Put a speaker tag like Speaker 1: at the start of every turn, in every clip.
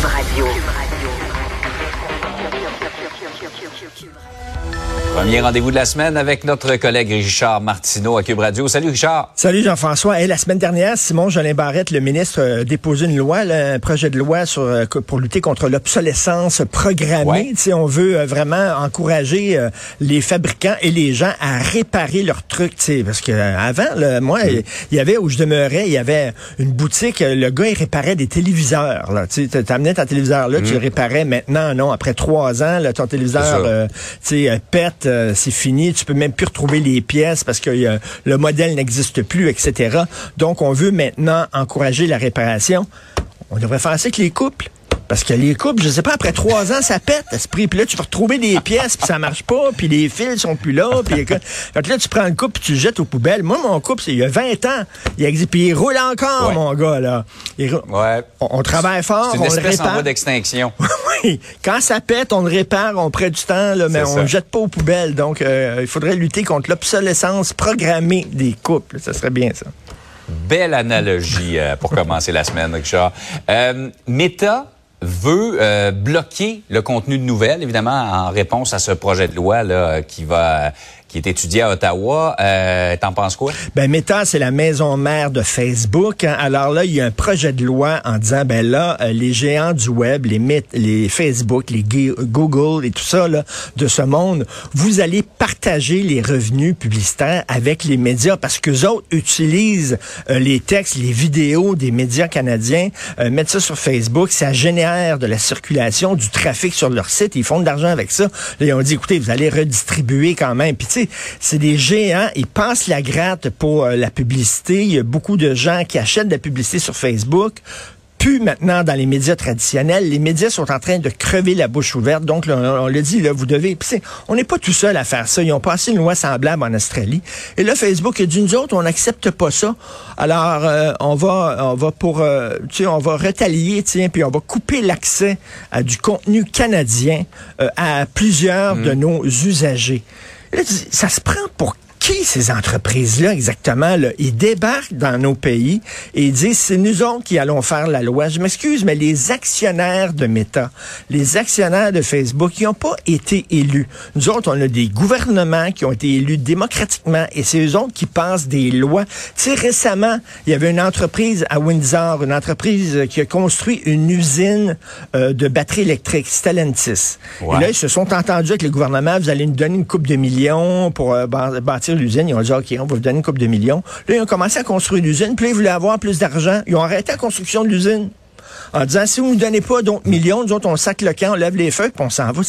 Speaker 1: Cube Radio.
Speaker 2: Premier rendez-vous de la semaine avec notre collègue Richard Martineau à Cube Radio. Salut Richard.
Speaker 3: Salut Jean-François. Et la semaine dernière, Simon Jolin Barrette, le ministre, a déposé une loi, là, un projet de loi sur, euh, pour lutter contre l'obsolescence programmée.
Speaker 2: Ouais.
Speaker 3: On veut euh, vraiment encourager euh, les fabricants et les gens à réparer leurs trucs. Parce que euh, avant, là, moi, il il y avait où je demeurais, il y avait une boutique. euh, Le gars, il réparait des téléviseurs. Tu sais, t'amenais ton téléviseur là, tu le réparais. Maintenant, non. Après trois ans, là, ton téléviseur euh, euh, pète, euh, c'est fini. Tu peux même plus retrouver les pièces parce que euh, le modèle n'existe plus, etc. Donc, on veut maintenant encourager la réparation. On devrait faire ça avec les couples. Parce que les couples, je sais pas, après trois ans, ça pète, esprit. Puis là, tu vas retrouver des pièces, puis ça marche pas, puis les fils sont plus là. Puis là, tu prends le couple, puis tu le jettes aux poubelles. Moi, mon couple, c'est il y a 20 ans. Il existe, puis il roule encore,
Speaker 2: Ouais.
Speaker 3: mon gars, là. Il
Speaker 2: Ouais.
Speaker 3: on, on travaille fort,
Speaker 2: C'est une
Speaker 3: on le
Speaker 2: espèce en
Speaker 3: répare.
Speaker 2: voie d'extinction.
Speaker 3: Oui, quand ça pète, on le répare, on prend du temps, là, mais on le jette pas aux poubelles. Donc, euh, il faudrait lutter contre l'obsolescence programmée des couples. Ça serait bien, ça.
Speaker 2: Belle analogie euh, pour commencer la semaine, Richard. Euh, Meta veut euh, bloquer le contenu de nouvelles, évidemment, en réponse à ce projet de loi là, qui va qui est étudié à Ottawa. Euh, T'en penses quoi?
Speaker 3: Ben, Meta, c'est la maison mère de Facebook. Alors là, il y a un projet de loi en disant, ben là, euh, les géants du web, les, les Facebook, les Google et tout ça, là, de ce monde, vous allez partager les revenus publicitaires avec les médias parce que autres utilisent euh, les textes, les vidéos des médias canadiens, euh, mettent ça sur Facebook, ça génère de la circulation, du trafic sur leur site, ils font de l'argent avec ça. Là, ils ont dit, écoutez, vous allez redistribuer quand même. Sais, c'est des géants, ils passent la gratte pour euh, la publicité. Il y a beaucoup de gens qui achètent de la publicité sur Facebook plus maintenant dans les médias traditionnels. Les médias sont en train de crever la bouche ouverte. Donc, là, on, on le dit, là, vous devez... On n'est pas tout seul à faire ça. Ils ont passé une loi semblable en Australie. Et là, Facebook a dit, nous autres, on n'accepte pas ça. Alors, euh, on va on va pour... euh, tu sais, on va retalier, tiens, puis on va couper l'accès à du contenu canadien euh, à plusieurs de nos usagers. Ça se prend pour qui ces entreprises-là exactement? Là? Ils débarquent dans nos pays et ils disent c'est nous autres qui allons faire la loi. Je m'excuse, mais les actionnaires de Meta, les actionnaires de Facebook, ils n'ont pas été élus. Nous autres, on a des gouvernements qui ont été élus démocratiquement et c'est eux autres qui passent des lois. Tu sais, récemment, il y avait une entreprise à Windsor, une entreprise qui a construit une usine euh, de batteries électriques, Stellantis.
Speaker 2: Ouais.
Speaker 3: Et là, ils se sont entendus avec le gouvernement, vous allez nous donner une coupe de millions pour euh, bâ- bâtir l'usine. Ils ont dit, OK, on va vous donner une coupe de millions. Là, ils ont commencé à construire l'usine, puis là, ils voulaient avoir plus d'argent. Ils ont arrêté la construction de l'usine en disant, si vous ne nous donnez pas d'autres millions, nous autres, on sac le camp, on lève les feux, puis on s'en va.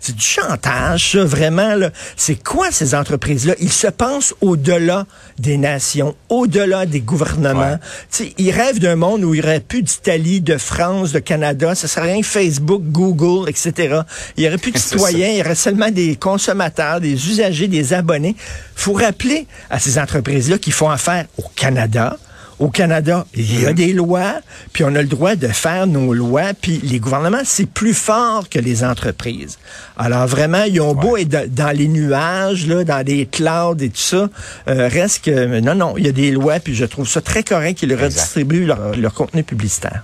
Speaker 3: C'est- du chantage, ça, vraiment. là. C'est quoi ces entreprises-là? Ils se pensent au-delà des nations, au-delà des gouvernements.
Speaker 2: Ouais.
Speaker 3: Ils rêvent d'un monde où il n'y aurait plus d'Italie, de France, de Canada. Ce serait rien Facebook, Google, etc. Il n'y aurait plus de citoyens. Il y aurait seulement des consommateurs, des usagers, des abonnés. faut rappeler à ces entreprises-là qui font affaire au Canada. Au Canada, il y a des lois, puis on a le droit de faire nos lois, puis les gouvernements, c'est plus fort que les entreprises. Alors vraiment, ils ont beau être dans- dans les nuages, là, dans les clouds et tout ça, euh, reste que, non, non, il y a des lois, puis je trouve ça très correct qu'ils redistribuent leur, leur contenu publicitaire.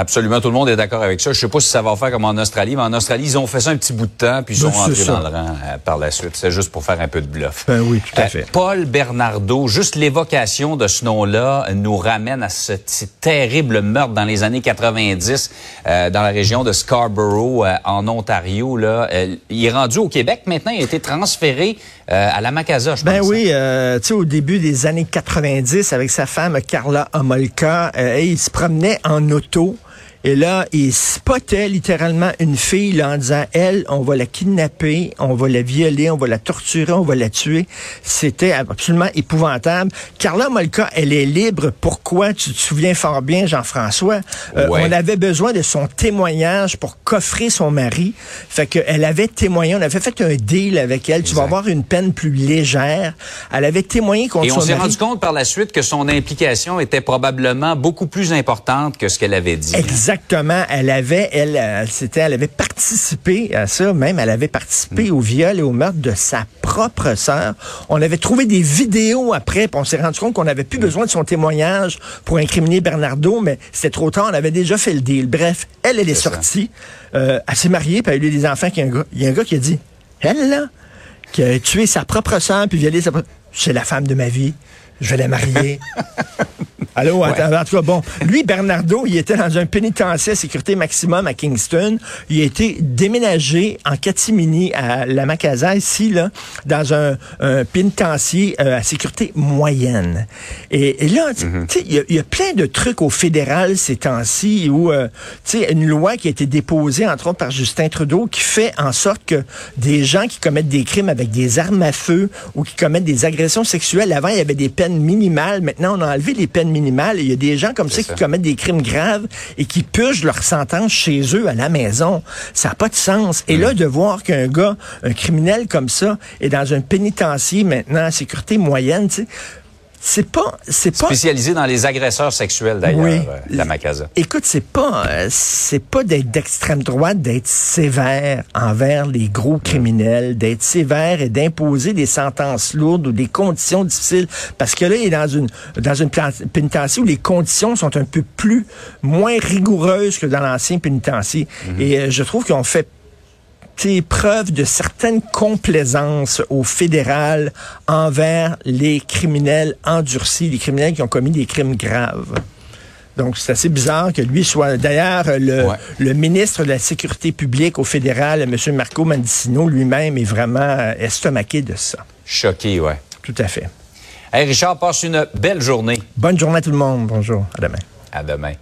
Speaker 2: Absolument, tout le monde est d'accord avec ça. Je sais pas si ça va faire comme en Australie, mais en Australie, ils ont fait ça un petit bout de temps, puis ils
Speaker 3: Ben,
Speaker 2: sont rentrés dans le rang euh, par la suite. C'est juste pour faire un peu de bluff.
Speaker 3: Ben oui, tout à
Speaker 2: Euh,
Speaker 3: fait.
Speaker 2: Paul Bernardo, juste l'évocation de ce nom-là nous ramène à ce, ce terrible meurtre dans les années 90 euh, dans la région de Scarborough, euh, en Ontario. Là. Il est rendu au Québec maintenant, il a été transféré euh, à la Macasa, je
Speaker 3: Ben
Speaker 2: pense.
Speaker 3: oui, euh, tu sais, au début des années 90, avec sa femme Carla Homolka, euh, il se promenait en auto. Et là, il spottait littéralement une fille là, en disant, elle, on va la kidnapper, on va la violer, on va la torturer, on va la tuer. C'était absolument épouvantable. Carla Molka, elle est libre. Pourquoi? Tu te souviens fort bien, Jean-François. Euh,
Speaker 2: Ouais.
Speaker 3: On avait besoin de son témoignage pour coffrer son mari. Fait qu'elle avait témoigné, on avait fait un deal avec elle. Tu vas avoir une peine plus légère. Elle avait témoigné contre
Speaker 2: Et on s'est rendu compte par la suite que son implication était probablement beaucoup plus importante que ce qu'elle avait dit.
Speaker 3: Exactement. Elle avait, elle, elle, c'était, elle avait participé à ça, même elle avait participé au viol et au meurtre de sa propre sœur. On avait trouvé des vidéos après, puis on s'est rendu compte qu'on n'avait plus besoin de son témoignage pour incriminer Bernardo, mais c'était trop tard, on avait déjà fait le deal. Bref, elle, elle est, sortie, euh, elle s'est mariée, puis elle a eu des enfants. Il y, a un gars, il y a un gars qui a dit, elle là, qui a tué sa propre sœur puis violé sa propre... C'est la femme de ma vie. Je vais la marier. Allô,
Speaker 2: Ouais.
Speaker 3: en tout cas, bon. Lui, Bernardo, il était dans un pénitencier à sécurité maximum à Kingston. Il a été déménagé en catimini à la Macasa, ici, là, dans un, un pénitencier euh, à sécurité moyenne. Et, et là, tu sais, il y a- il y, a plein de trucs au fédéral ces temps-ci où, euh, tu sais, une loi qui a été déposée, entre autres, par Justin Trudeau, qui fait en sorte que des gens qui commettent des crimes avec des armes à feu ou qui commettent des agressions sexuelles, avant, il y avait des peines minimales. Maintenant, on a enlevé les peines minimales. Il y a des gens comme ça, qui commettent des crimes graves et qui purgent leur sentence chez eux à la maison. Ça n'a pas de sens. Et là, de voir qu'un gars, un criminel comme ça, est dans un pénitencier maintenant à sécurité moyenne, tu sais, c'est pas, c'est pas,
Speaker 2: Spécialisé dans les agresseurs sexuels, d'ailleurs,
Speaker 3: Oui.
Speaker 2: euh, la Macasa.
Speaker 3: Écoute, c'est pas, euh, c'est pas d'être d'extrême droite, d'être sévère envers les gros criminels, d'être sévère et d'imposer des sentences lourdes ou des conditions difficiles. Parce que là, il est dans une dans une pénitencier où les conditions sont un peu plus moins rigoureuses que dans l'ancien pénitencier. Et euh, je trouve qu'on fait preuve de certaine complaisance au fédéral envers les criminels endurcis, les criminels qui ont commis des crimes graves. Donc, c'est assez bizarre que lui soit... D'ailleurs, le,
Speaker 2: Ouais.
Speaker 3: le ministre de la Sécurité publique au fédéral, M. Marco Mendicino, lui-même est vraiment euh, estomaqué de ça.
Speaker 2: Choqué, ouais.
Speaker 3: Tout à fait.
Speaker 2: Hey, Richard, passe une belle journée.
Speaker 3: Bonne journée à tout le monde. Bonjour. À demain.
Speaker 2: À demain.